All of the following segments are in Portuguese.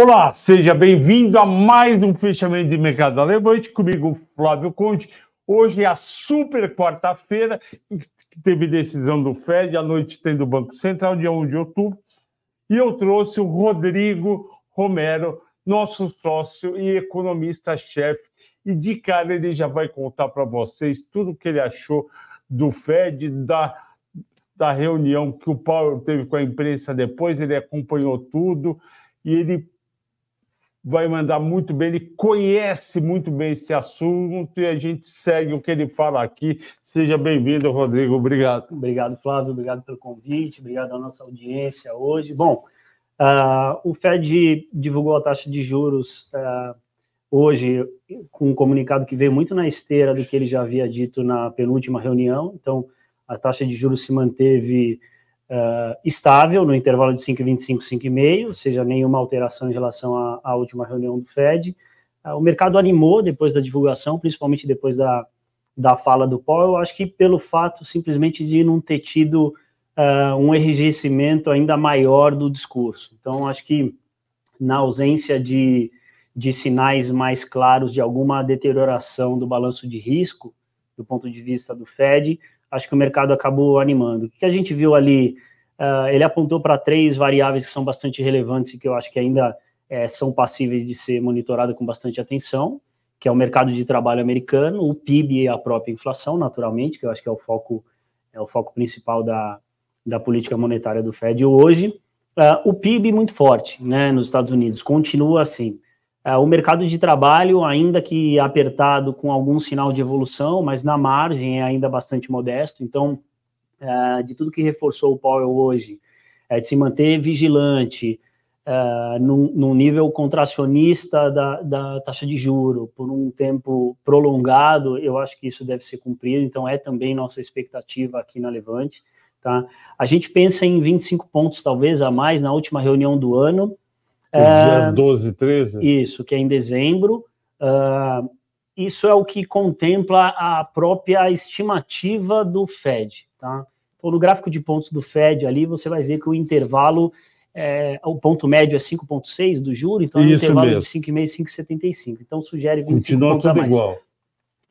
Olá, seja bem-vindo a mais um fechamento de mercado da Levante, comigo Flávio Conte. Hoje é a super quarta-feira, que teve decisão do FED, à noite tem do Banco Central, dia 1 de outubro, e eu trouxe o Rodrigo Romero, nosso sócio e economista-chefe, e de cara ele já vai contar para vocês tudo o que ele achou do FED, da, da reunião que o Paulo teve com a imprensa depois, ele acompanhou tudo, e ele vai mandar muito bem, ele conhece muito bem esse assunto e a gente segue o que ele fala aqui. Seja bem-vindo, Rodrigo. Obrigado. Obrigado, Flávio. Obrigado pelo convite. Obrigado à nossa audiência hoje. Bom, uh, o Fed divulgou a taxa de juros uh, hoje com um comunicado que veio muito na esteira do que ele já havia dito na penúltima reunião. Então, a taxa de juros se manteve uh, estável no intervalo de 5,25, 5,5, ou seja, nenhuma alteração em relação à, à última reunião do Fed. Uh, o mercado animou depois da divulgação, principalmente depois da, da fala do Powell, acho que pelo fato simplesmente de não ter tido uh, um enrijecimento ainda maior do discurso. Então, acho que na ausência de, de sinais mais claros de alguma deterioração do balanço de risco, do ponto de vista do Fed, acho que o mercado acabou animando. O que a gente viu ali? Uh, ele apontou para três variáveis que são bastante relevantes e que eu acho que ainda é, são passíveis de ser monitorado com bastante atenção, que é o mercado de trabalho americano, o PIB e a própria inflação, naturalmente, que eu acho que é o foco, é o foco principal da, da política monetária do Fed hoje. Uh, o PIB muito forte né, nos Estados Unidos, continua assim. É, o mercado de trabalho, ainda que apertado com algum sinal de evolução, mas na margem é ainda bastante modesto. Então, é, de tudo que reforçou o Powell hoje, é de se manter vigilante num, num, nível contracionista da, da, taxa de juro por um tempo prolongado, eu acho que isso deve ser cumprido. Então, é também nossa expectativa aqui na Levante. Tá? A gente pensa em 25 pontos, talvez, a mais na última reunião do ano. Dia 12, 13? Isso, que é em dezembro. Uh, isso é o que contempla a própria estimativa do Fed, tá? Então, no gráfico de pontos do Fed ali, você vai ver que o intervalo, é, o ponto médio é 5,6 do juro, então isso é um intervalo mesmo. de 5,5 e 5,75. Então, sugere 25 Continua tudo igual.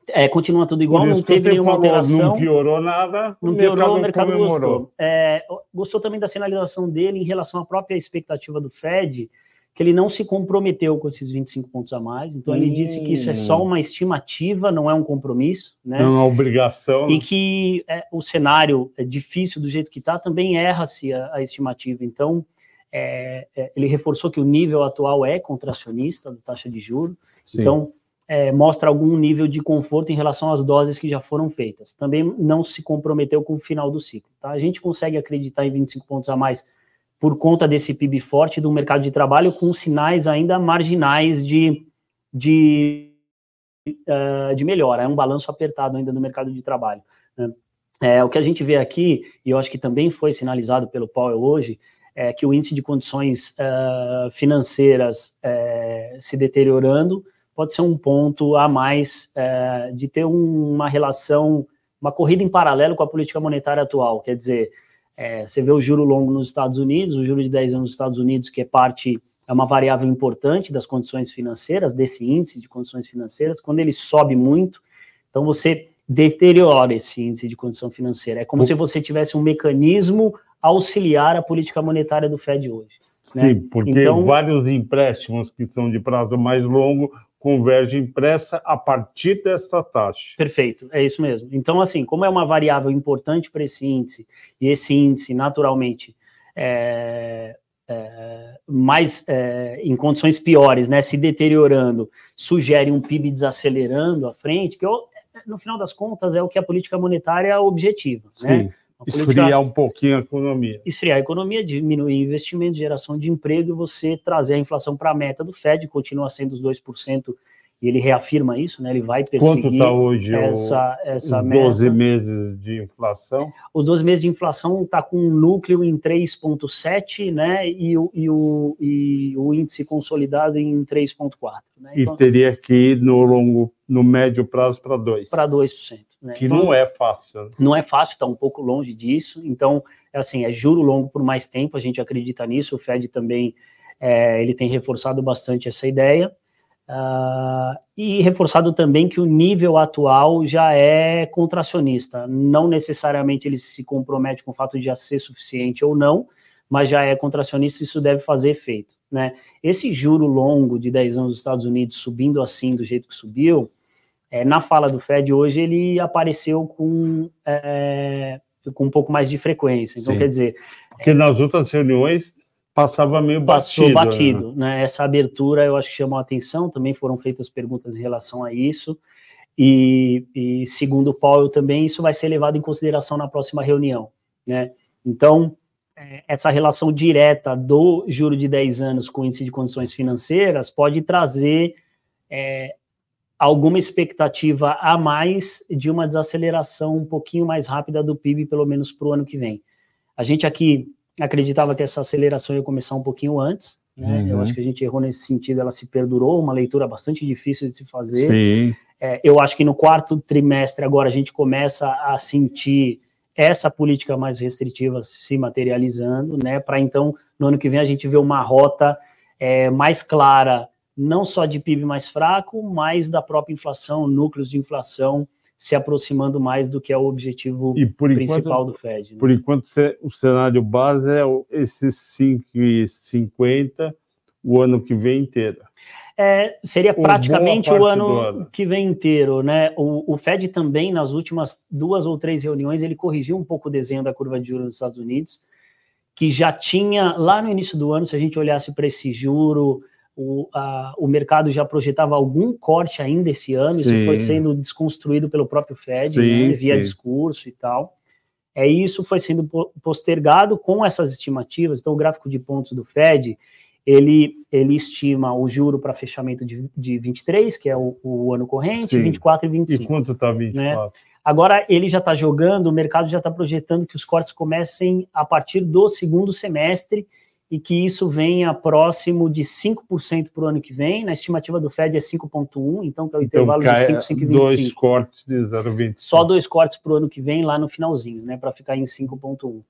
É, continua tudo igual, não teve nenhuma falou, alteração. Não piorou nada, Não piorou, o mercado comemorou. gostou. É, gostou também da sinalização dele em relação à própria expectativa do Fed, que ele não se comprometeu com esses 25 pontos a mais. Então, ele Hum. disse que isso é só uma estimativa, não é um compromisso, né? É uma obrigação. E que é, o cenário é difícil do jeito que está, também erra-se a, a estimativa. Então, é, é, ele reforçou que o nível atual é contracionista da taxa de juros. Sim. Então, é, mostra algum nível de conforto em relação às doses que já foram feitas. Também não se comprometeu com o final do ciclo. Tá? A gente consegue acreditar em 25 pontos a mais por conta desse PIB forte do mercado de trabalho, com sinais ainda marginais de, de, uh, de melhora. É um balanço apertado ainda no mercado de trabalho. Né? É, o que a gente vê aqui, e eu acho que também foi sinalizado pelo Powell hoje, é que o índice de condições uh, financeiras uh, se deteriorando pode ser um ponto a mais de ter um, uma relação, uma corrida em paralelo com a política monetária atual. Quer dizer, é, você vê o juro longo nos Estados Unidos, o juro de 10 anos nos Estados Unidos, que é parte, é uma variável importante das condições financeiras, desse índice de condições financeiras, quando ele sobe muito, então você deteriora esse índice de condição financeira. É como se você tivesse um mecanismo auxiliar a política monetária do Fed hoje. Sim, né? porque então, vários empréstimos que são de prazo mais longo convergem impressa a partir dessa taxa. Perfeito, é isso mesmo. Então, assim, como é uma variável importante para esse índice, e esse índice, naturalmente, é, é, mais é, em condições piores, né, se deteriorando, sugere um PIB desacelerando à frente, que eu, no final das contas é o que a política monetária objetiva, Sim. né? Esfriar um pouquinho a economia. Esfriar a economia, diminuir investimento, geração de emprego e você trazer a inflação para a meta do Fed, continua sendo os 2%, e ele reafirma isso, né? Ele vai perseguir Quanto está hoje essa, essa os meta. 12 meses de inflação? Os 12 meses de inflação está com um núcleo em 3,7, né? E o, e, o, e o índice consolidado em 3,4. Né? Então, e teria que ir no longo, no médio prazo para 2%. Para 2%. Né? Que então, não é fácil. Não é fácil, está um pouco longe disso. Então, é assim, é juro longo por mais tempo, a gente acredita nisso. O Fed também é, ele tem reforçado bastante essa ideia. Uh, e reforçado também que o nível atual já é contracionista. Não necessariamente ele se compromete com o fato de já ser suficiente ou não, mas já é contracionista, isso deve fazer efeito. Né? Esse juro longo de 10 anos dos Estados Unidos subindo assim, do jeito que subiu, é, na fala do Fed hoje ele apareceu com, é, com um pouco mais de frequência. Então, Sim. quer dizer. Porque nas outras reuniões passava meio passou batido. batido né? né? Essa abertura eu acho que chamou a atenção, também foram feitas perguntas em relação a isso. E, e segundo o Paulo também, isso vai ser levado em consideração na próxima reunião. Né? Então, é, essa relação direta do juro de 10 anos com o índice de condições financeiras pode trazer é, alguma expectativa a mais de uma desaceleração um pouquinho mais rápida do PIB, pelo menos para o ano que vem. A gente aqui acreditava que essa aceleração ia começar um pouquinho antes, né? Uhum. Eu acho que a gente errou nesse sentido, ela se perdurou, uma leitura bastante difícil de se fazer. Sim. É, eu acho que no quarto trimestre agora a gente começa a sentir essa política mais restritiva se materializando, né? Para então, no ano que vem, a gente ver uma rota é, mais clara, não só de PIB mais fraco, mas da própria inflação, núcleos de inflação se aproximando mais do que é o objetivo principal enquanto, do Fed. Né? Por enquanto, o cenário base é esses 5,50 o ano que vem inteiro. É, seria praticamente o ano, ano, que vem inteiro, né? O, o, Fed também, nas últimas duas ou três reuniões, ele corrigiu um pouco o desenho da curva de juros nos Estados Unidos, que já tinha, lá no início do ano, se a gente olhasse para esse juro, o, a, o mercado já projetava algum corte ainda esse ano, sim. isso foi sendo desconstruído pelo próprio Fed, sim, né, via sim. discurso e tal. É, isso foi sendo postergado com essas estimativas. Então, o gráfico de pontos do Fed, ele, ele estima o juro para fechamento de, de 23, que é o, o ano corrente, Sim. 24 e 25. E quanto está 24? Né? Agora ele já está jogando, o mercado já está projetando que os cortes comecem a partir do segundo semestre e que isso venha próximo de 5% para o ano que vem. Na estimativa do Fed é 5,1%, então que é o então, intervalo de 5, 5,25%. Dois cortes de 0,25%. Só dois cortes para o ano que vem, lá no finalzinho, né, para ficar em 5,1%.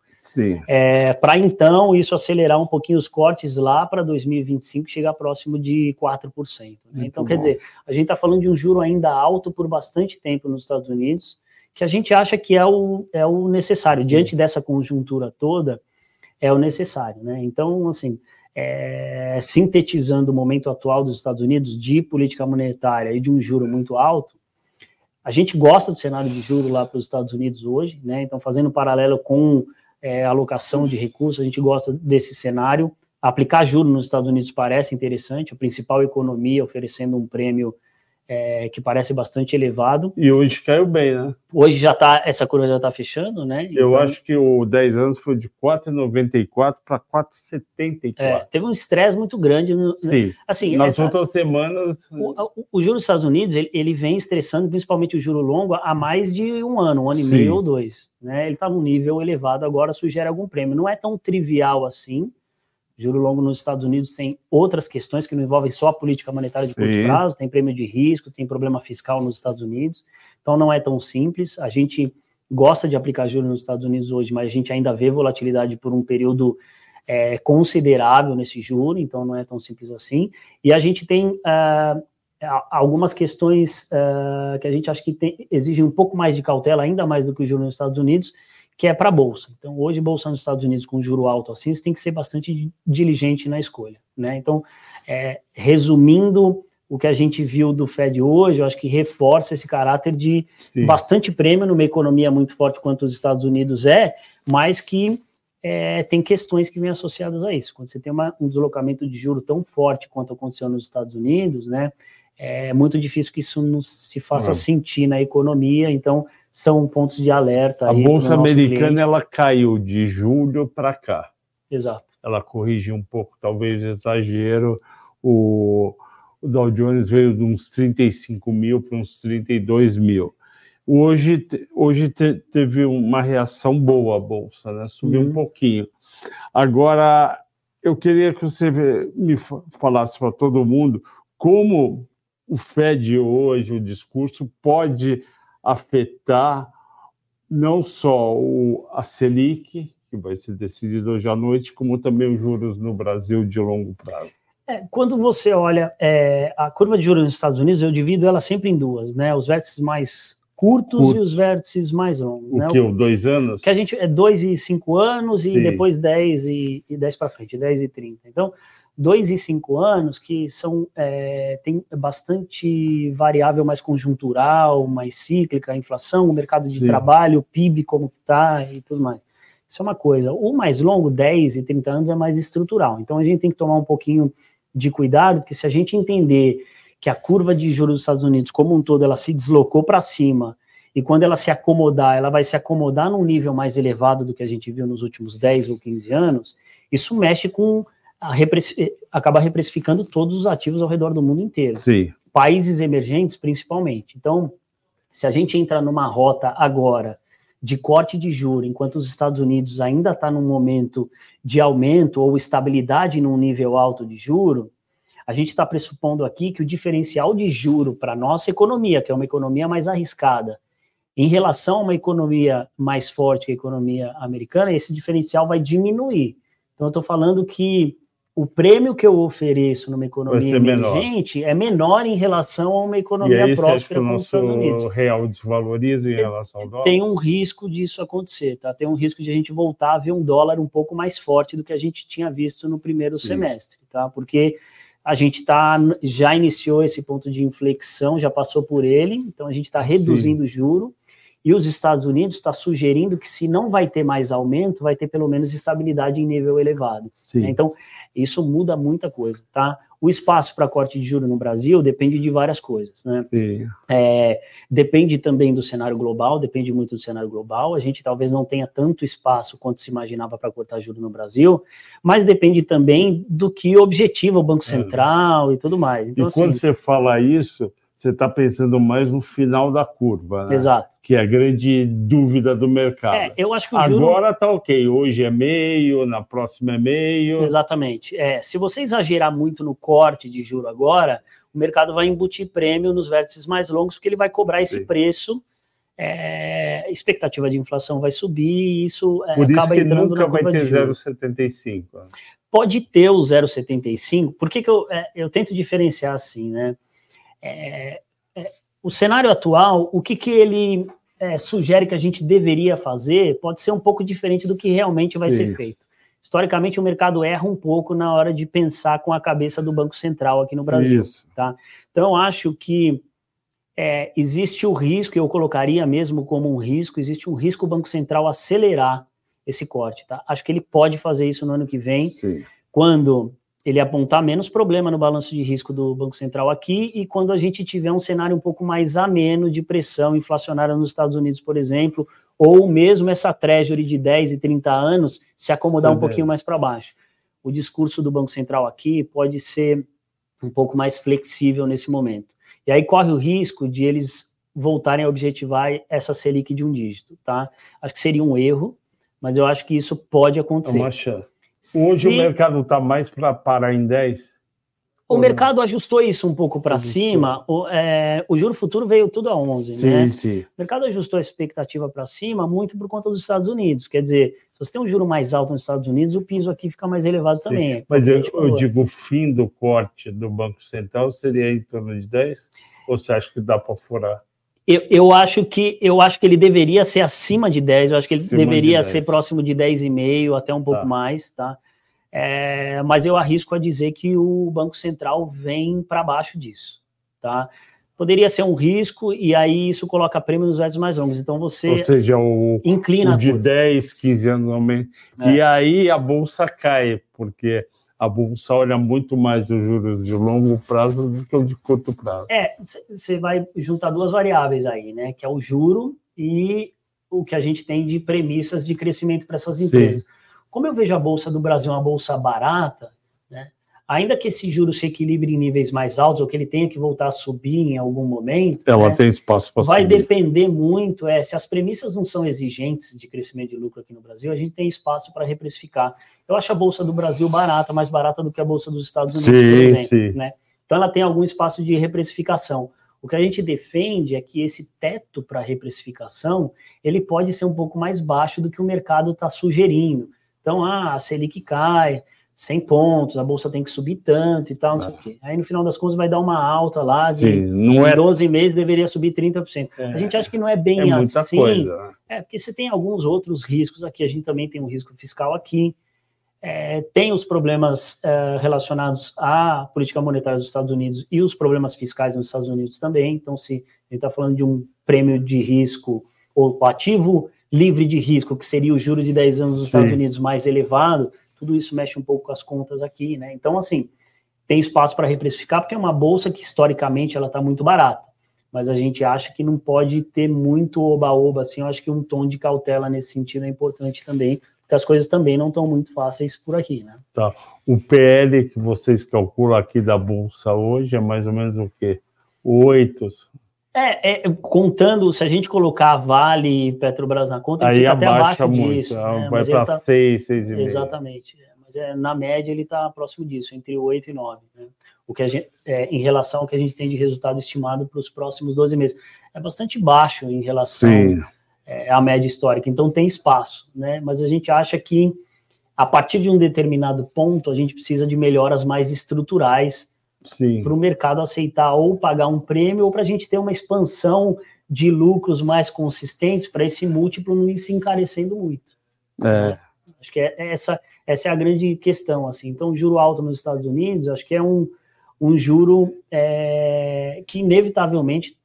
É, para então isso acelerar um pouquinho os cortes lá para 2025 chegar próximo de 4%. Né? Então, bom. quer dizer, a gente está falando de um juro ainda alto por bastante tempo nos Estados Unidos, que a gente acha que é o, é o necessário. Sim. Diante dessa conjuntura toda, é o necessário. Né? Então, assim, é, sintetizando o momento atual dos Estados Unidos de política monetária e de um juro muito alto, a gente gosta do cenário de juro lá para os Estados Unidos hoje, né? Então, fazendo um paralelo com é, alocação de recursos, a gente gosta desse cenário. Aplicar juros nos Estados Unidos parece interessante, a principal economia oferecendo um prêmio é, que parece bastante elevado. E hoje caiu bem, né? Hoje já está, essa curva já está fechando, né? Eu então, acho que o 10 anos foi de 4,94 para 4,74. É, teve um estresse muito grande. No, Sim. Assim, Nas essa, outras semanas. O, o, o juro dos Estados Unidos ele, ele, vem estressando, principalmente o juro longo, há mais de um ano, um ano Sim. e meio ou dois. Né? Ele está num nível elevado agora, sugere algum prêmio. Não é tão trivial assim Juro longo nos Estados Unidos tem outras questões que não envolvem só a política monetária de Sim. curto prazo, tem prêmio de risco, tem problema fiscal nos Estados Unidos, então não é tão simples. A gente gosta de aplicar juros nos Estados Unidos hoje, mas a gente ainda vê volatilidade por um período é, considerável nesse juro, então não é tão simples assim. E a gente tem uh, algumas questões uh, que a gente acha que tem, exigem um pouco mais de cautela, ainda mais do que o juro nos Estados Unidos, que é para a bolsa. Então, hoje, bolsa nos Estados Unidos com juro alto assim, você tem que ser bastante diligente na escolha. Né? Então, é, resumindo o que a gente viu do Fed hoje, eu acho que reforça esse caráter de Sim. bastante prêmio numa economia muito forte quanto os Estados Unidos é, mas que é, tem questões que vêm associadas a isso. Quando você tem uma, um deslocamento de juro tão forte quanto aconteceu nos Estados Unidos, né, é muito difícil que isso não se faça sentir na economia. Então, são pontos de alerta. A bolsa americana cliente. ela caiu de julho para cá. Exato. Ela corrigiu um pouco, talvez exagero. O, o Dow Jones veio de uns 35 mil para uns 32 mil. Hoje, hoje te, teve uma reação boa a bolsa, né? Subiu uhum. um pouquinho. Agora, eu queria que você me falasse para todo mundo como o Fed hoje, o discurso, pode afetar não só o, a Selic, que vai ser decidido hoje à noite, como também os juros no Brasil de longo prazo. É, quando você olha é, a curva de juros nos Estados Unidos, eu divido ela sempre em duas, né? Os vértices mais curtos Curto. e os vértices mais longos. O né? que? O dois anos? Que a gente é dois e cinco anos Sim. e depois dez e, e dez para frente, dez e trinta. Então, dois e cinco anos que são é, tem bastante variável mais conjuntural, mais cíclica, a inflação, o mercado de Sim. trabalho, o PIB como está e tudo mais. Isso é uma coisa. O mais longo, 10 e 30 anos, é mais estrutural. Então a gente tem que tomar um pouquinho de cuidado, porque se a gente entender que a curva de juros dos Estados Unidos como um todo ela se deslocou para cima e quando ela se acomodar, ela vai se acomodar num nível mais elevado do que a gente viu nos últimos 10 ou 15 anos, isso mexe com repress... acaba reprecificando todos os ativos ao redor do mundo inteiro. Sim. Países emergentes, principalmente. Então, se a gente entra numa rota agora de corte de juro, enquanto os Estados Unidos ainda está num momento de aumento ou estabilidade num nível alto de juro, a gente está pressupondo aqui que o diferencial de juro para a nossa economia, que é uma economia mais arriscada, em relação a uma economia mais forte que a economia americana, esse diferencial vai diminuir. Então, eu estou falando que o prêmio que eu ofereço numa economia emergente menor. é menor em relação a uma economia próspera como os Estados Unidos. O real desvaloriza em relação ao dólar? Tem um risco disso acontecer, tá? Tem um risco de a gente voltar a ver um dólar um pouco mais forte do que a gente tinha visto no primeiro Sim. semestre, tá? Porque a gente tá, já iniciou esse ponto de inflexão, já passou por ele, então a gente está reduzindo o juro e os Estados Unidos está sugerindo que se não vai ter mais aumento, vai ter pelo menos estabilidade em nível elevado. Né? Então, isso muda muita coisa, tá? O espaço para corte de juros no Brasil depende de várias coisas, né? É, depende também do cenário global, depende muito do cenário global. A gente talvez não tenha tanto espaço quanto se imaginava para cortar juros no Brasil, mas depende também do que objetiva o Banco é. Central é. e tudo mais. Então, e assim, quando você fala isso, você está pensando mais no final da curva, né? Exato. Que é a grande dúvida do mercado. É, eu acho que o Agora está ok, hoje é meio, na próxima é meio. Exatamente. É, se você exagerar muito no corte de juro agora, o mercado vai embutir prêmio nos vértices mais longos, porque ele vai cobrar esse Sim. preço. É, expectativa de inflação vai subir e isso é, Por acaba isso que entrando nunca na vai ter 0,75. Pode ter o 0,75. Por que, que eu, é, eu tento diferenciar assim, né? É, é, o cenário atual, o que, que ele é, sugere que a gente deveria fazer pode ser um pouco diferente do que realmente vai Sim. ser feito. Historicamente, o mercado erra um pouco na hora de pensar com a cabeça do Banco Central aqui no Brasil. Isso. Tá? Então, acho que é, existe o risco, eu colocaria mesmo como um risco, existe um risco o Banco Central acelerar esse corte. Tá? Acho que ele pode fazer isso no ano que vem, Sim. quando ele apontar menos problema no balanço de risco do Banco Central aqui e quando a gente tiver um cenário um pouco mais ameno de pressão inflacionária nos Estados Unidos, por exemplo, ou mesmo essa treasury de 10 e 30 anos se acomodar um pouquinho mais para baixo. O discurso do Banco Central aqui pode ser um pouco mais flexível nesse momento. E aí corre o risco de eles voltarem a objetivar essa Selic de um dígito, tá? Acho que seria um erro, mas eu acho que isso pode acontecer. É uma chance. Hoje o mercado está mais para parar em 10? O mercado ajustou isso um pouco para cima. O, é, o juro futuro veio tudo a 11, sim, né? Sim. O mercado ajustou a expectativa para cima muito por conta dos Estados Unidos. Quer dizer, se você tem um juro mais alto nos Estados Unidos, o piso aqui fica mais elevado sim. também. Mas eu, eu digo, o fim do corte do Banco Central seria em torno de 10? Ou você acha que dá para furar? Eu, eu, acho que eu acho que ele deveria ser acima de 10, eu acho que ele acima deveria de ser próximo de 10,5, até um pouco tá. mais, tá? É, mas eu arrisco a dizer que o Banco Central vem para baixo disso, tá? Poderia ser um risco, e aí isso coloca prêmio nos versos mais longos. Então você. Ou seja, o, inclina o de 10, 15 anos aumenta. É. E aí a bolsa cai, porque a bolsa olha muito mais os juros de longo prazo do que o de curto prazo. É, você vai juntar duas variáveis aí, né? Que é o juro e o que a gente tem de premissas de crescimento para essas empresas. Sim. Como eu vejo a bolsa do Brasil uma bolsa barata? Ainda que esse juro se equilibre em níveis mais altos ou que ele tenha que voltar a subir em algum momento, ela né? tem espaço para Vai subir. depender muito, é, se as premissas não são exigentes de crescimento de lucro aqui no Brasil, a gente tem espaço para reprecificar. Eu acho a Bolsa do Brasil barata, mais barata do que a Bolsa dos Estados Unidos, sim, por exemplo. Né? Então ela tem algum espaço de reprecificação. O que a gente defende é que esse teto para reprecificação ele pode ser um pouco mais baixo do que o mercado está sugerindo. Então, ah, a Selic cai, 100 pontos, a bolsa tem que subir tanto e tal, não sei o ah. quê. Aí no final das contas vai dar uma alta lá de Sim, não é... 12 meses deveria subir 30%. É, a gente acha que não é bem é assim. Coisa. É, porque você tem alguns outros riscos aqui, a gente também tem um risco fiscal aqui. É, tem os problemas é, relacionados à política monetária dos Estados Unidos e os problemas fiscais nos Estados Unidos também. Então, se a gente está falando de um prêmio de risco ou ativo livre de risco, que seria o juro de 10 anos dos Sim. Estados Unidos mais elevado, tudo isso mexe um pouco com as contas aqui, né? Então, assim, tem espaço para reprecificar, porque é uma bolsa que historicamente ela está muito barata. Mas a gente acha que não pode ter muito oba-oba, assim, eu acho que um tom de cautela nesse sentido é importante também, porque as coisas também não estão muito fáceis por aqui, né? Tá. O PL que vocês calculam aqui da Bolsa hoje é mais ou menos o quê? Oito, é, é, contando, se a gente colocar Vale e Petrobras na conta, ele fica até abaixo muito, disso. Né? Vai para tá, 6, 6,5. Exatamente. É, mas é, na média ele está próximo disso, entre 8 e 9. Né? O que a gente, é, em relação ao que a gente tem de resultado estimado para os próximos 12 meses. É bastante baixo em relação é, à média histórica, então tem espaço. Né? Mas a gente acha que a partir de um determinado ponto a gente precisa de melhoras mais estruturais para o mercado aceitar ou pagar um prêmio ou para a gente ter uma expansão de lucros mais consistentes para esse múltiplo não ir se encarecendo muito. É. Acho que é, essa, essa é a grande questão. assim. Então, juro alto nos Estados Unidos, acho que é um, um juro é, que inevitavelmente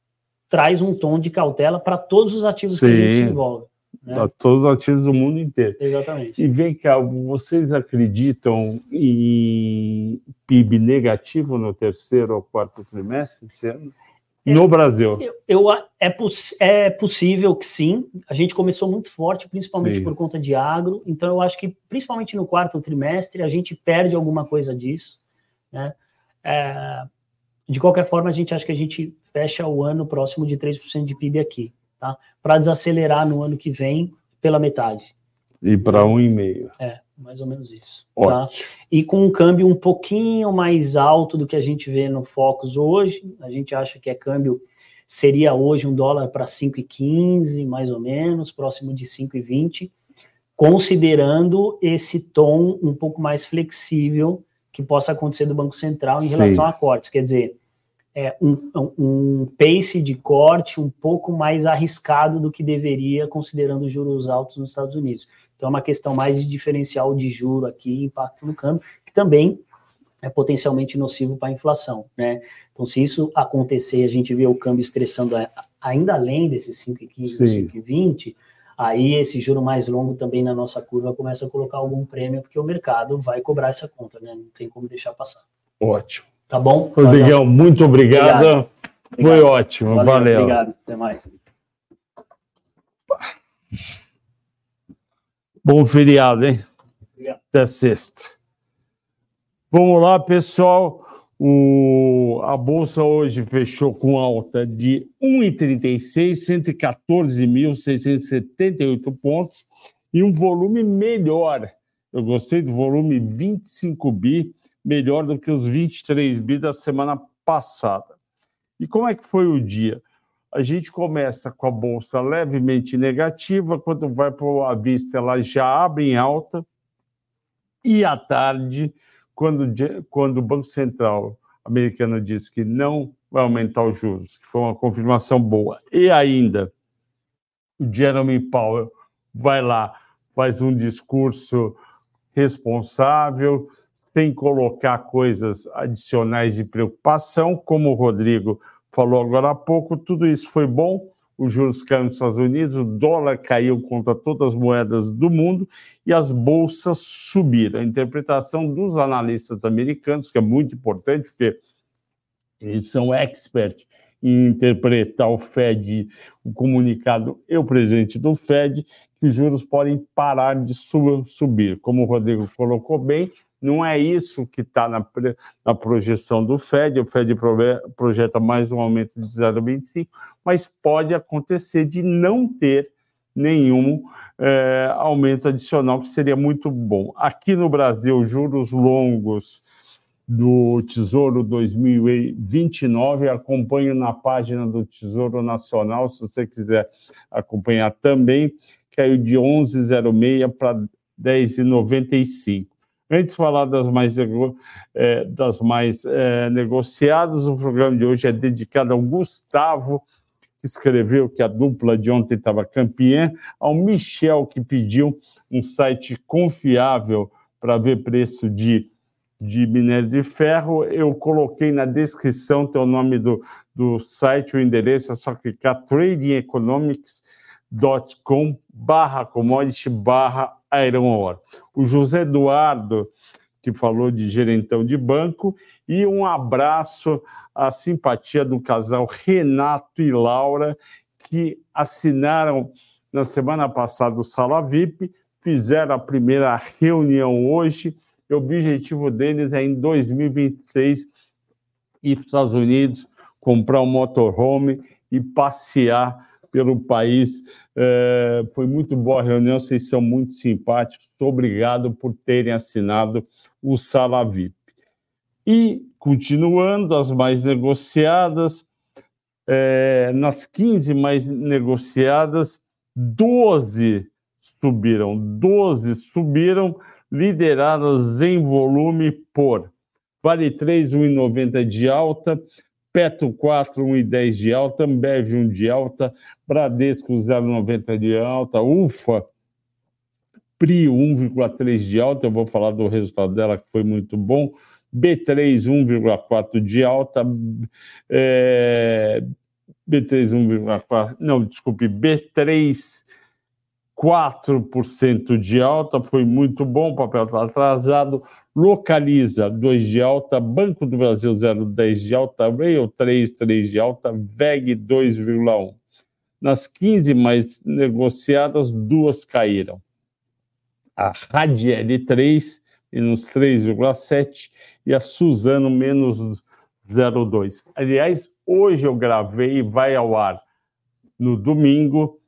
traz um tom de cautela para todos os ativos Sim. que a gente se envolve. Né? A todos os ativos do mundo inteiro. Exatamente. E vem cá, vocês acreditam em PIB negativo no terceiro ou quarto trimestre esse ano? No Brasil. Eu, eu é, poss é, possível que sim. A gente começou muito forte, principalmente sim. por conta de agro. Então, eu acho que, principalmente no quarto trimestre, a gente perde alguma coisa disso. Né? É, de qualquer forma, a gente acha que a gente fecha o ano próximo de 3% de PIB aqui tá? para desacelerar no ano que vem pela metade. E para um e meio. É, mais ou menos isso. Tá? E com um câmbio um pouquinho mais alto do que a gente vê no Focus hoje, a gente acha que é câmbio seria hoje um dólar para 5,15, mais ou menos, próximo de 5,20, considerando esse tom um pouco mais flexível que possa acontecer do Banco Central em relação Sim. a cortes. Quer dizer, é, um, um, pace de corte um pouco mais arriscado do que deveria, considerando os juros altos nos Estados Unidos. Então, é uma questão mais de diferencial de juro aqui, impacto no câmbio, que também é potencialmente nocivo para a inflação. Né? Então, se isso acontecer, a gente vê o câmbio estressando ainda além desses 5,15, 5,20, aí esse juro mais longo também na nossa curva começa a colocar algum prêmio, porque o mercado vai cobrar essa conta, né? não tem como deixar passar. Ótimo. Tá bom? Rodrigão, muito obrigado. obrigado. Foi obrigado. ótimo. Valeu, Valeu. Obrigado. Até mais. Bom feriado, hein? Obrigado. Até sexta. Vamos lá, pessoal. O, a bolsa hoje fechou com alta de 1,36, 114.678 pontos e um volume melhor. Eu gostei do volume 25 bi melhor do que os 23 bi da semana passada. E como é que foi o dia? A gente começa com a bolsa levemente negativa, quando vai para a vista ela já abre em alta, e à tarde, quando, quando o Banco Central americano diz que não vai aumentar os juros, que foi uma confirmação boa, e ainda o Jeremy Powell vai lá, faz um discurso responsável, sem colocar coisas adicionais de preocupação, como o Rodrigo falou agora há pouco, tudo isso foi bom. Os juros caíram nos Estados Unidos, o dólar caiu contra todas as moedas do mundo e as bolsas subiram. A interpretação dos analistas americanos, que é muito importante, porque eles são experts em interpretar o Fed, o comunicado e o presidente do Fed, que os juros podem parar de subir. Como o Rodrigo colocou bem, não é isso que está na, na, projeção do Fed. O Fed projeta mais um aumento de 0,25, mas pode acontecer de não ter nenhum é, aumento adicional, que seria muito bom. Aqui no Brasil, juros longos do Tesouro 2029. Acompanho na página do Tesouro Nacional, se você quiser acompanhar também. Caiu de 11,06 para 10,95. Antes de falar das mais, é, das mais é, negociadas, o programa de hoje é dedicado ao Gustavo, que escreveu que a dupla de ontem estava campeã, ao Michel, que pediu um site confiável para ver preço de, de minério de ferro. Eu coloquei na descrição o nome do, do site, o endereço, é só clicar tradingeconomics.com barra commodity barra iron ore. O José Eduardo, que falou de gerentão de banco, e um abraço à simpatia do casal Renato e Laura, que assinaram na semana passada o Sala VIP, fizeram a primeira reunião hoje, o objetivo deles é em 2026 ir para os Estados Unidos, comprar um motorhome e passear pelo país. É, foi muito boa a reunião, vocês são muito simpáticos. Obrigado por terem assinado o Sala VIP. E, continuando, as mais negociadas, é, nas 15 mais negociadas, 12 subiram, 12 subiram, lideradas em volume por Vale 3, 1,90 de alta, Petro 4, 1,10 de alta, Ambev 1 de alta, Bradesco 0,90 de alta, UFA Prio 1,3 de alta, eu vou falar do resultado dela que foi muito bom, B3 1,4 de alta, é, B3 1,4, não, desculpe, B3 4% de alta, foi muito bom, o papel está atrasado. Localiza 2 de alta, Banco do Brasil 0,10 de alta, Rail 3, 3 de alta, VEG 2,1. Nas 15 mais negociadas, duas caíram. A Radiel 3, menos 3,7, e a Suzano, menos 0,2. Aliás, hoje eu gravei e vai ao ar no domingo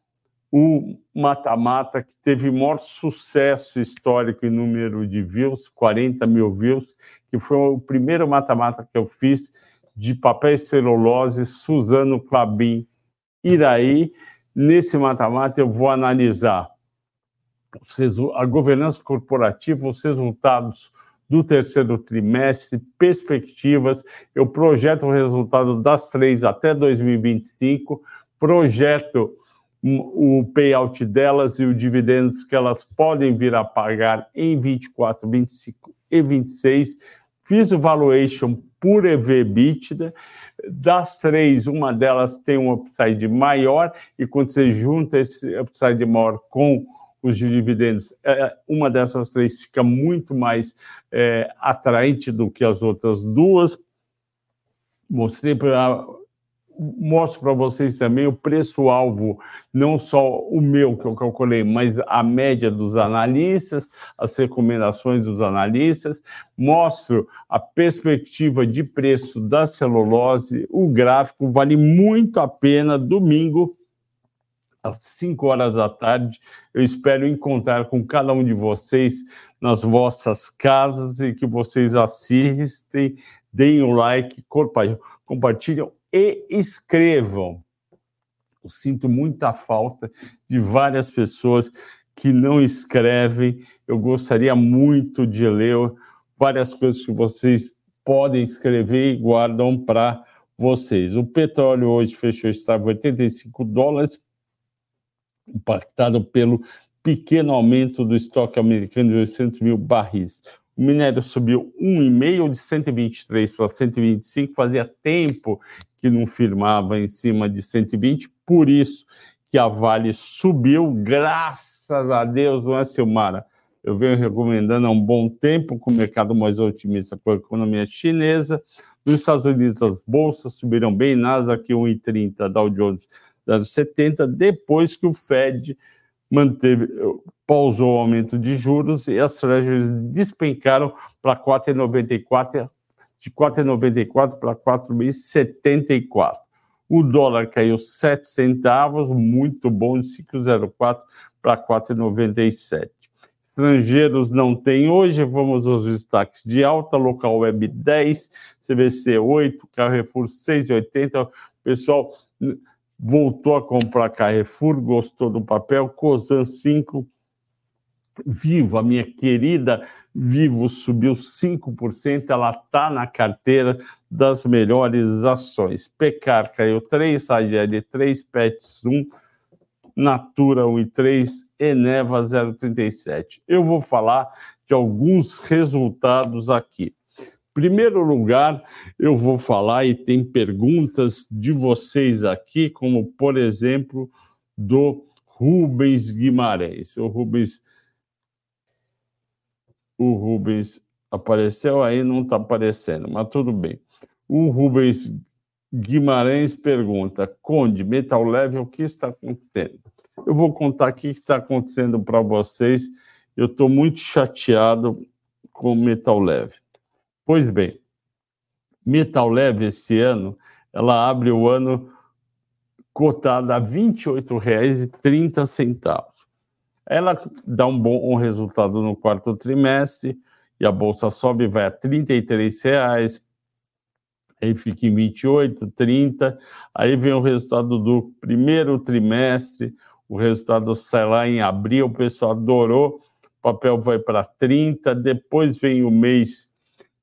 o mata-mata que teve maior sucesso histórico em número de views, 40 mil views, que foi o primeiro mata-mata que eu fiz de papel celulose, Suzano Clabin, Iraí. Nesse mata-mata eu vou analisar a governança corporativa, os resultados do terceiro trimestre, perspectivas. Eu projeto o resultado das três até 2025, projeto o payout delas e os dividendos que elas podem vir a pagar em 24, 25 e 26. Fiz o valuation por EV EBITDA. Das três, uma delas tem um upside maior, e quando você junta esse upside maior com os dividendos, é, uma dessas três fica muito mais é, atraente do que as outras duas. Mostrei para mostro para vocês também o preço-alvo, não só o meu que eu calculei, mas a média dos analistas, as recomendações dos analistas, mostro a perspectiva de preço da celulose, o gráfico vale muito a pena, domingo, às 5 horas da tarde. Eu espero encontrar com cada um de vocês nas vossas casas e que vocês assistem, deem o like, compartilhem e escrevam. Eu sinto muita falta de várias pessoas que não escrevem. Eu gostaria muito de ler várias coisas que vocês podem escrever e guardam para vocês. O petróleo hoje fechou estável 85 dólares, impactado pelo pequeno aumento do estoque americano de 800 mil barris. O minério subiu 1,5 de 123 para 125, fazia tempo que não firmava em cima de 120, por isso que a Vale subiu, graças a Deus, não é, Silmara? Eu venho recomendando há um bom tempo com o mercado mais otimista com a economia chinesa. Nos Estados Unidos, as bolsas subiram bem, Nasdaq 1,30, Dow Jones 0,70, depois que o Fed manteve, pausou o aumento de juros e as treasuries despencaram para 4,94 de 4,94 para 4,74. O dólar caiu 7 centavos, muito bom, de 5,04 para 4,97. estrangeiros não tem hoje. Vamos aos destaques de alta: Local Web 10, CVC 8, Carrefour 6,80. Pessoal voltou a comprar Carrefour, gostou do papel, Cosan 5. Vivo, a minha querida Vivo subiu 5%, ela está na carteira das melhores ações. Pecar caiu 3, AGL 3, Pets 1, Natura 1,3, Eneva 0,37. Eu vou falar de alguns resultados aqui. Primeiro lugar, eu vou falar e tem perguntas de vocês aqui, como por exemplo do Rubens Guimarães. O Rubens o Rubens apareceu aí, não está aparecendo, mas tudo bem. O Rubens Guimarães pergunta: Conde, metal leve, o que está acontecendo? Eu vou contar aqui o que está acontecendo para vocês. Eu estou muito chateado com metal leve. Pois bem, metal leve esse ano, ela abre o ano cotada a R$ 28,30. Ela dá um bom um resultado no quarto trimestre e a bolsa sobe, vai a R$ 33,00, aí fica em 28, 30, aí vem o resultado do primeiro trimestre, o resultado sai lá em abril, o pessoal adorou, o papel vai para 30, depois vem o mês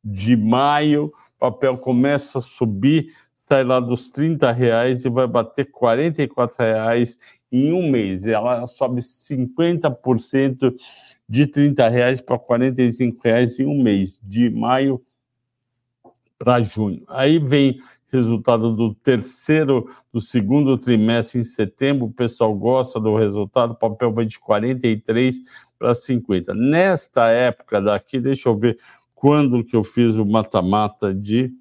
de maio, o papel começa a subir, sai lá dos 30 reais e vai bater 44 reais em um mês. Ela sobe 50% de 30 reais para 45 reais em um mês, de maio para junho. Aí vem resultado do terceiro, do segundo trimestre em setembro, o pessoal gosta do resultado, o papel vai de 43 para 50. Nesta época daqui, deixa eu ver quando que eu fiz o mata-mata de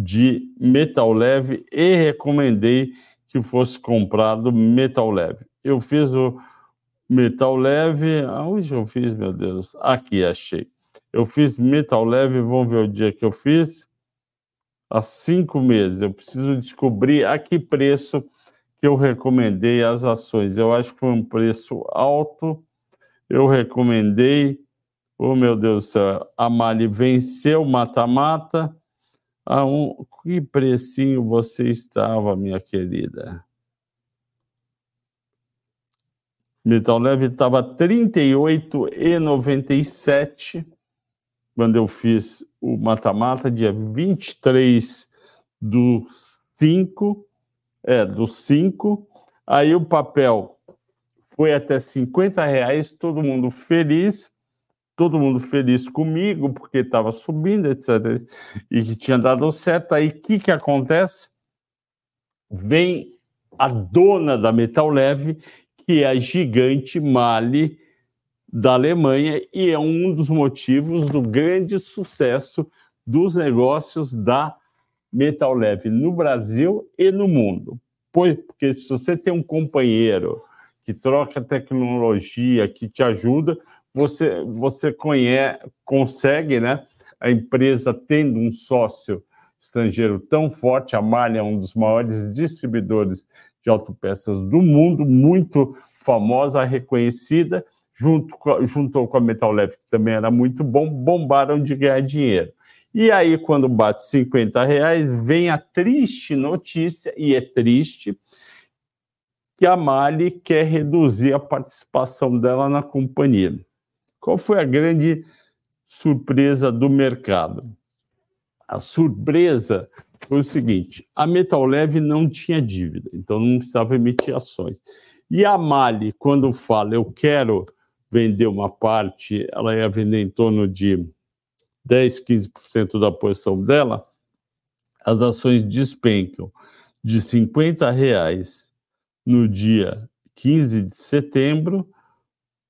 de metal leve e recomendei que fosse comprado metal leve. Eu fiz o metal leve, aonde eu fiz, meu Deus? Aqui achei. Eu fiz metal leve, vamos ver o dia que eu fiz. Há cinco meses. Eu preciso descobrir a que preço que eu recomendei as ações. Eu acho que foi um preço alto. Eu recomendei. Oh, meu Deus do céu. A Mali venceu mata-mata. A um... Que precinho você estava, minha querida? Metal leve estava R$ 38,97 quando eu fiz o mata-mata, dia 23 do 5, é, do 5, aí o papel foi até 50 reais, todo mundo feliz, todo mundo feliz comigo, porque estava subindo, etc. E que tinha dado certo. Aí o que, que acontece? Vem a dona da Metal Leve, que é a gigante Mali, da Alemanha e é um dos motivos do grande sucesso dos negócios da Metal Leve no Brasil e no mundo. Porque se você tem um companheiro que troca tecnologia, que te ajuda, você, você conhece, consegue, né? A empresa tendo um sócio estrangeiro tão forte, a Malha é um dos maiores distribuidores de autopeças do mundo, muito famosa, reconhecida, junto com, juntou com a Metal Leve, que também era muito bom, bombaram de ganhar dinheiro. E aí, quando bate 50 reais, vem a triste notícia, e é triste, que a Mali quer reduzir a participação dela na companhia. Qual foi a grande surpresa do mercado? A surpresa foi o seguinte: a Metal Leve não tinha dívida, então não precisava emitir ações. E a Mali, quando fala eu quero vender uma parte, ela ia vender em torno de 10, 15% da posição dela, as ações despencam de 50 reais no dia 15 de setembro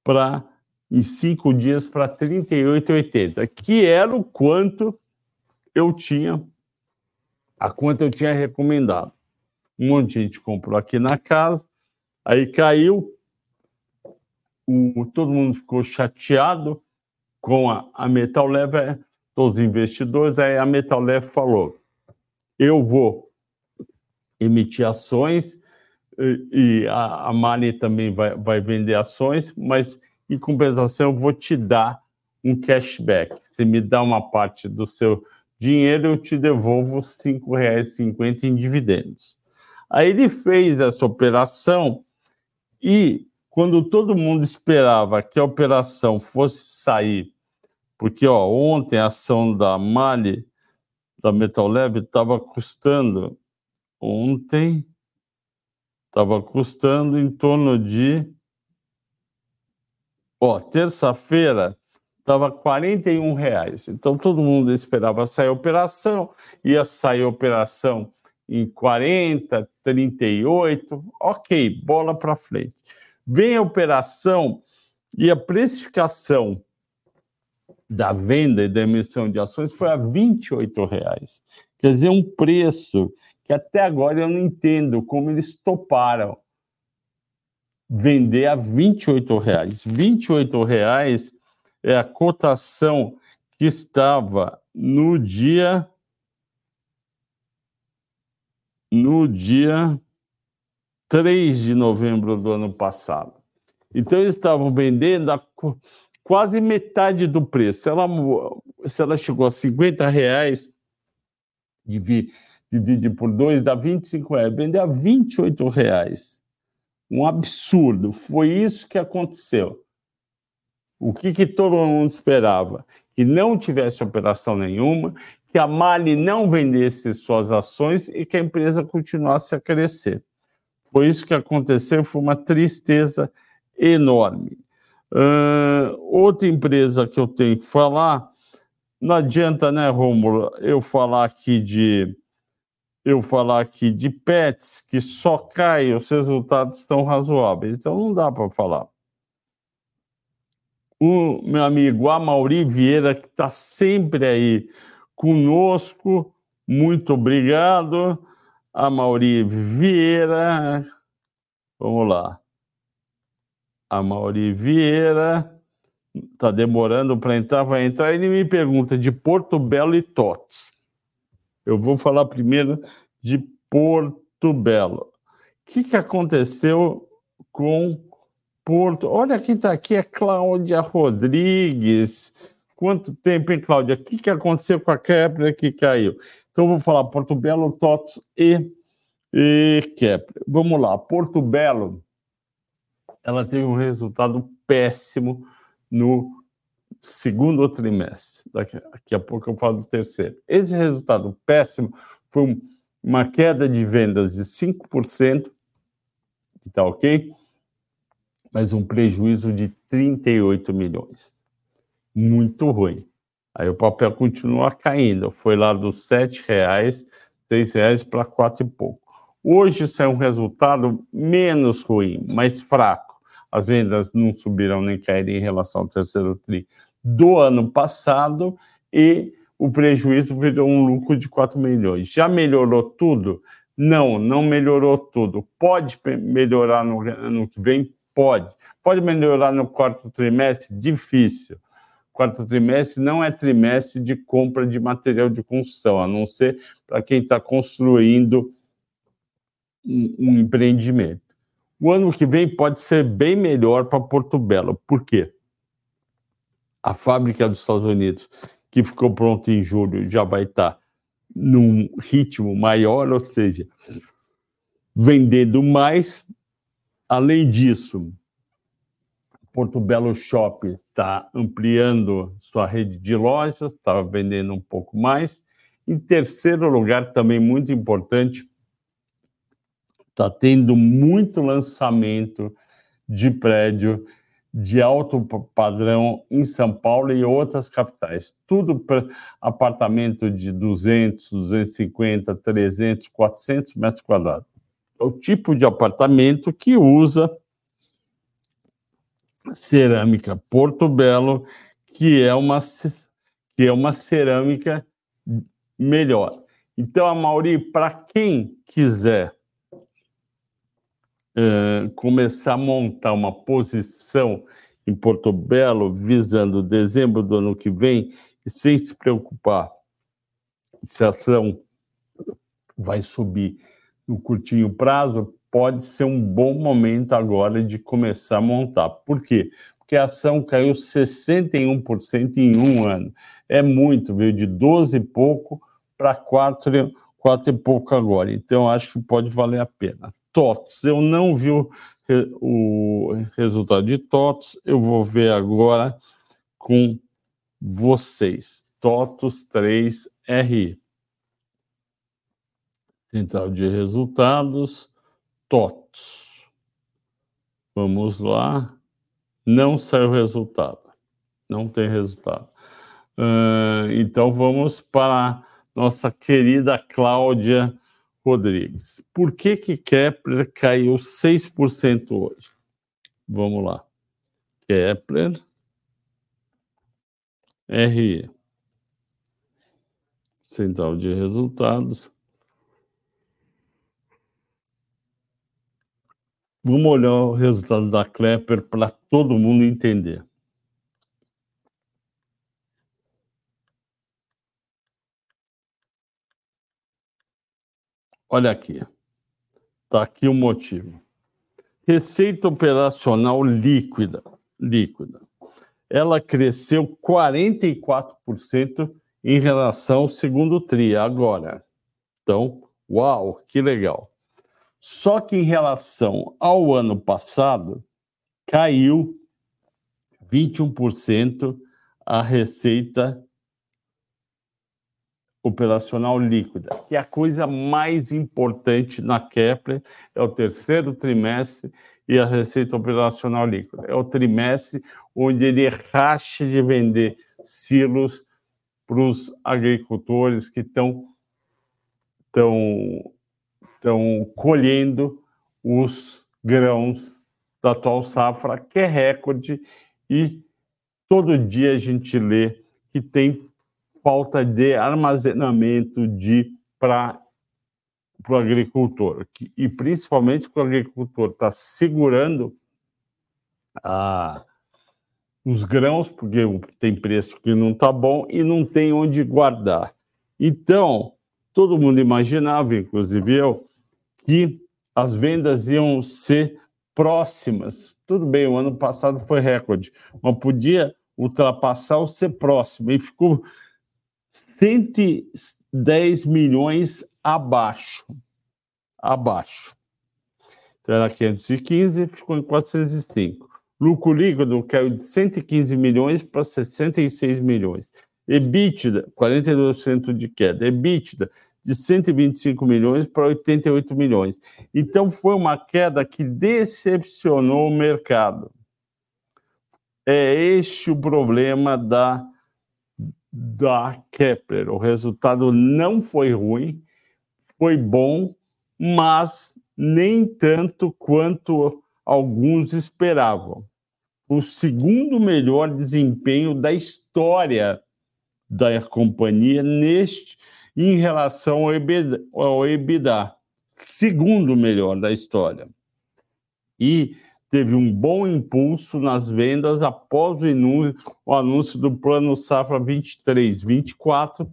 para em cinco dias para 38,80, que era o quanto eu tinha, a quanto eu tinha recomendado. Um monte de gente comprou aqui na casa, aí caiu, o, todo mundo ficou chateado com a, a Metal Leve, todos os investidores, aí a Metal Leve falou, eu vou emitir ações, e, e a, a Mali também vai, vai vender ações, mas em compensação eu vou te dar um cashback. Você me dá uma parte do seu dinheiro, eu te devolvo R$ 5,50 em dividendos. Aí ele fez essa operação e quando todo mundo esperava que a operação fosse sair, porque ó, ontem a ação da Mali, da Metal Lab, estava custando, ontem, estava custando em torno de, ó, terça-feira, estava 41 reais. Então todo mundo esperava sair a operação, ia sair a operação em 40, 38, ok, bola para frente. Vem a operação e a precificação da venda e da emissão de ações foi a 28 reais. Quer dizer, um preço que até agora eu não entendo como eles toparam vender a 28 reais. 28 reais é a cotação que estava no dia no dia 3 de novembro do ano passado. Então, eles estavam vendendo a quase metade do preço. Ela, se ela chegou a 50 reais, divide, divide por dois, dá 25 reais. Vender a 28 reais. Um absurdo. Foi isso que aconteceu. O que, que todo mundo esperava? Que não tivesse operação nenhuma, que a Mali não vendesse suas ações e que a empresa continuasse a crescer. Foi isso que aconteceu, foi uma tristeza enorme. Uh, outra empresa que eu tenho que falar, não adianta, né, Rômulo, eu falar aqui de eu falar aqui de pets que só cai, os resultados estão razoáveis, então não dá para falar. O meu amigo Amauri Vieira, que está sempre aí conosco. Muito obrigado. A Mauri Vieira. Vamos lá. A Mauri Vieira. Está demorando para entrar, vai entrar. Ele me pergunta de Porto Belo e Tots. Eu vou falar primeiro de Porto Belo. O que, que aconteceu com Porto? Olha quem está aqui, é Cláudia Rodrigues. Quanto tempo, hein, Cláudia? O que, que aconteceu com a Kepler que caiu? Então, vou falar Porto Belo, TOTS e, e Kepler. Vamos lá. Porto Belo, ela teve um resultado péssimo no segundo trimestre. Daqui, daqui a pouco eu falo do terceiro. Esse resultado péssimo foi uma queda de vendas de 5%, que está ok, mas um prejuízo de 38 milhões muito ruim. Aí o papel continua caindo, foi lá dos R$ reais, R$ reais para quatro e pouco. Hoje saiu um resultado menos ruim, mais fraco. As vendas não subiram nem caíram em relação ao terceiro tri do ano passado e o prejuízo virou um lucro de 4 milhões. Já melhorou tudo? Não, não melhorou tudo. Pode melhorar no ano que vem? Pode. Pode melhorar no quarto trimestre? Difícil quarto trimestre não é trimestre de compra de material de construção, a não ser para quem está construindo um, um, empreendimento. O ano que vem pode ser bem melhor para Porto Belo. Por quê? A fábrica dos Estados Unidos, que ficou pronta em julho, já vai estar tá num ritmo maior, ou seja, vendendo mais. Além disso, Porto Belo Shopping está ampliando sua rede de lojas, está vendendo um pouco mais. Em terceiro lugar, também muito importante, está tendo muito lançamento de prédio de alto padrão em São Paulo e outras capitais. Tudo para apartamento de 200, 250, 300, 400 metros quadrados. É o tipo de apartamento que usa cerâmica Porto Belo, que é uma, que é uma cerâmica melhor. Então, a Mauri, para quem quiser uh, começar a montar uma posição em Porto Belo, visando dezembro do ano que vem, e sem se preocupar se a ação vai subir no curtinho prazo, pode ser um bom momento agora de começar a montar. Por quê? Porque a ação caiu 61% em um ano. É muito, veio de 12 e pouco para 4, 4 e pouco agora. Então, acho que pode valer a pena. TOTS, eu não vi o, o resultado de TOTS, eu vou ver agora com vocês. TOTOS 3RI. Central de resultados, TOTOS. Vamos lá. Não saiu resultado. Não tem resultado. Uh, então vamos para nossa querida Cláudia Rodrigues. Por que que Kepler caiu 6% hoje? Vamos lá. Kepler RE. Central de resultados. Vamos olhar o resultado da Klepper para todo mundo entender. Olha aqui. Está aqui o motivo. Receita operacional líquida. Líquida ela cresceu 44% em relação ao segundo TRI agora. Então, uau, que legal. Só que em relação ao ano passado, caiu 21% a receita operacional líquida, que é a coisa mais importante na Kepler, é o terceiro trimestre e a receita operacional líquida. É o trimestre onde ele racha de vender silos para os agricultores que estão estão estão colhendo os grãos da atual safra, que é recorde, e todo dia a gente lê que tem falta de armazenamento de para o agricultor, e principalmente que o agricultor está segurando a, os grãos, porque tem preço que não está bom e não tem onde guardar. Então, todo mundo imaginava, inclusive eu, que as vendas iam ser próximas. Tudo bem, o ano passado foi recorde, mas podia ultrapassar ou ser próximo, e ficou 110 milhões abaixo. Abaixo. Então era 515, ficou em 405. Lucro líquido caiu de 115 milhões para 66 milhões. EBITDA, 42% de queda. EBITDA, de 125 milhões para 88 milhões. Então, foi uma queda que decepcionou o mercado. É este o problema da, da Kepler. O resultado não foi ruim, foi bom, mas nem tanto quanto alguns esperavam. O segundo melhor desempenho da história da companhia neste em relação ao EBITDA, ao EBITDA segundo melhor da história. E teve um bom impulso nas vendas após o anúncio do Plano Safra 23-24,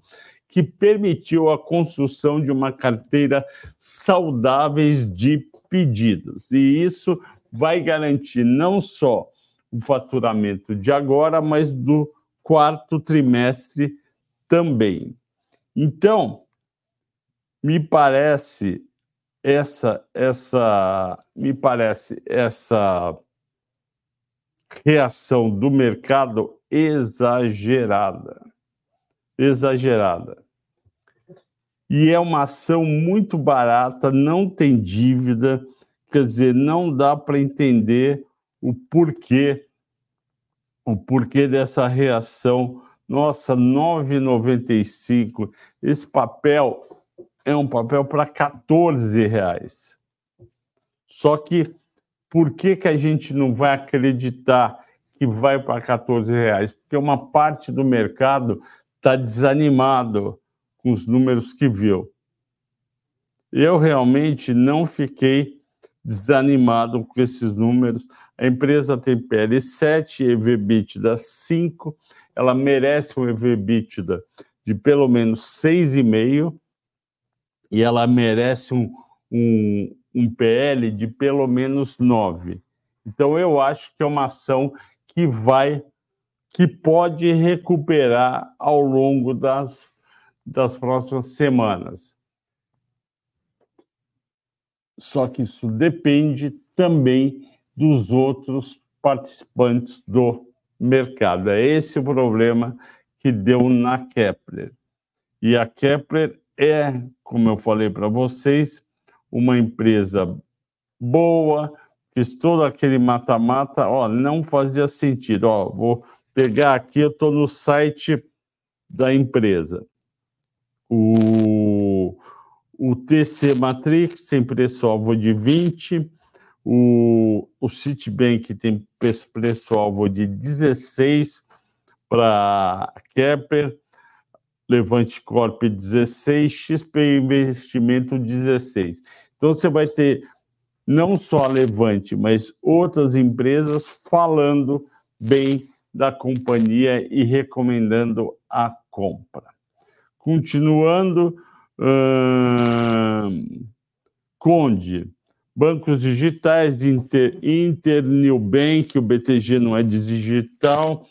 que permitiu a construção de uma carteira saudáveis de pedidos. E isso vai garantir não só o faturamento de agora, mas do quarto trimestre também. Então, me parece essa essa me parece essa reação do mercado exagerada. Exagerada. E é uma ação muito barata, não tem dívida, quer dizer, não dá para entender o porquê o porquê dessa reação. Nossa, 9,95. Esse papel é um papel para 14 reais. Só que por que, que a gente não vai acreditar que vai para 14 reais? Porque uma parte do mercado está desanimado com os números que viu. Eu realmente não fiquei desanimado com esses números. A empresa tem PL 7, EV/EBITDA 5, ela merece um EV/EBITDA de pelo menos 6,5 e ela merece um, um, um PL de pelo menos 9. Então, eu acho que é uma ação que vai, que pode recuperar ao longo das, das próximas semanas. Só que isso depende também dos outros participantes do mercado. É esse o problema que deu na Kepler. E a Kepler é, como eu falei para vocês, uma empresa boa, fiz todo aquele mata-mata, não fazia sentido. Ó, vou pegar aqui, eu estou no site da empresa. O, o TC Matrix tem preço-alvo de 20, o, o Citibank tem preço-alvo de 16 para Kepler, Levante Corp 16, XP Investimento 16. Então você vai ter não só a Levante, mas outras empresas falando bem da companhia e recomendando a compra. Continuando, hum, Conde, bancos digitais, Inter, Inter New Bank, o BTG não é digital,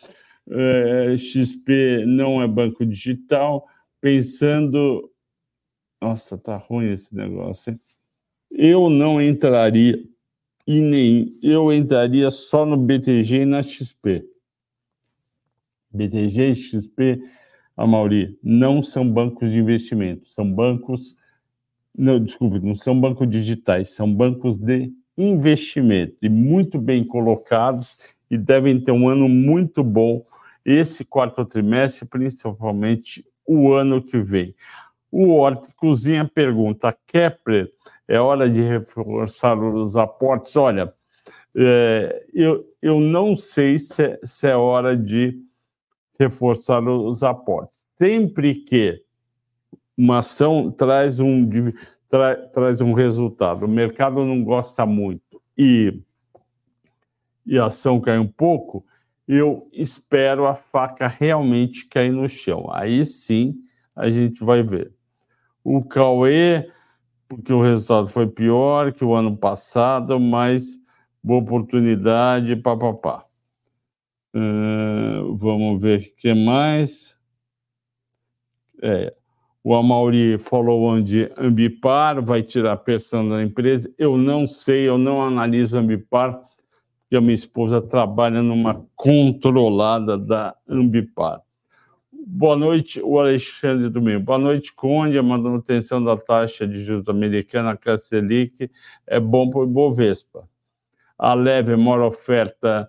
é, XP não é banco digital, pensando. Nossa, tá ruim esse negócio, hein? Eu não entraria e nem eu entraria só no BTG e na XP. BTG e XP, a Mauri, não são bancos de investimento, são bancos não, desculpe, não são bancos digitais, são bancos de investimento e muito bem colocados e devem ter um ano muito bom esse quarto trimestre, principalmente o ano que vem. O Horta Cozinha pergunta: Kepler, é hora de reforçar os aportes? Olha, é, eu, eu não sei se, é, se é hora de reforçar os aportes. Sempre que uma ação traz um, tra, traz um resultado, o mercado não gosta muito e, e a ação cai um pouco, eu espero a faca realmente cair no chão. Aí sim a gente vai ver. O Cauê, porque o resultado foi pior que o ano passado, mas boa oportunidade, papapá. Uh, vamos ver o que mais. É, o Amauri falou onde Ambipar vai tirar a pressão da empresa. Eu não sei, eu não analiso Ambipar a minha esposa trabalha numa controlada da Ambipar. Boa noite, o Alexandre Domingo. Boa noite, Conde. A manutenção da taxa de juros americana, a Selic, é bom para o Ibovespa. A leve, maior oferta,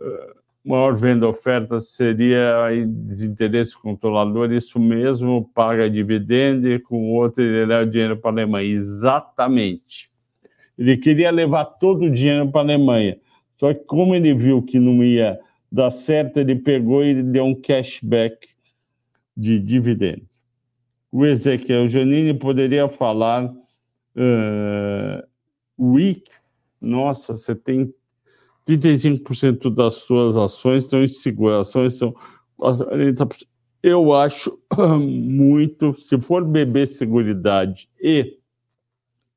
eh, maior venda oferta seria desinteresse controlador, isso mesmo, paga dividendo com outro ele leva o dinheiro para a Alemanha. Exatamente. Ele queria levar todo o dinheiro para a Alemanha só que como ele viu que não ia dar certo, ele pegou e deu um cashback de dividendos. O Ezequiel Janine poderia falar uh, week, nossa, você tem 35% das suas ações estão em ações são eu acho muito, se for beber seguridade e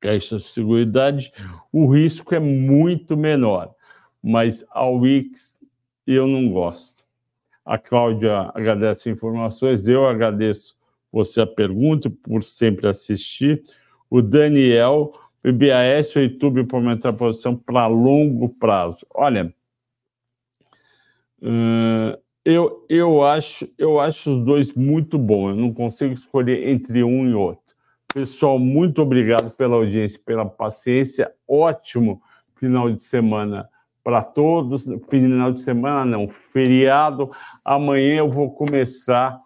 de seguridade, o risco é muito menor mas a Wix eu não gosto. A Cláudia agradece informações, eu agradeço você a pergunta por sempre assistir. O Daniel, BBAS ou YouTube para aumentar a posição para longo prazo. Olha, eu, eu, acho, eu acho os dois muito bons. Eu não consigo escolher entre um e outro. Pessoal, muito obrigado pela audiência, pela paciência. Ótimo final de semana para todos. Final de semana não, feriado. Amanhã eu vou começar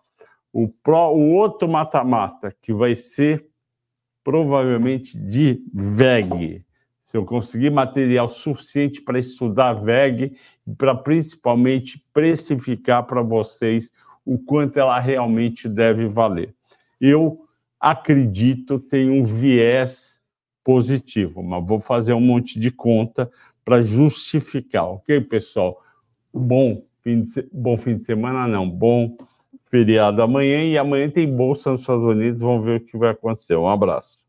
o, pro, o outro mata-mata, que vai ser provavelmente de VEG. Se eu conseguir material suficiente para estudar VEG para principalmente precificar para vocês o quanto ela realmente deve valer. Eu acredito tem um viés positivo, mas vou fazer um monte de conta para justificar, ok, pessoal? Bom fim, de, bom fim de semana, não, bom feriado amanhã, e amanhã tem bolsa nos Estados Unidos, vamos ver o que vai acontecer. Um abraço.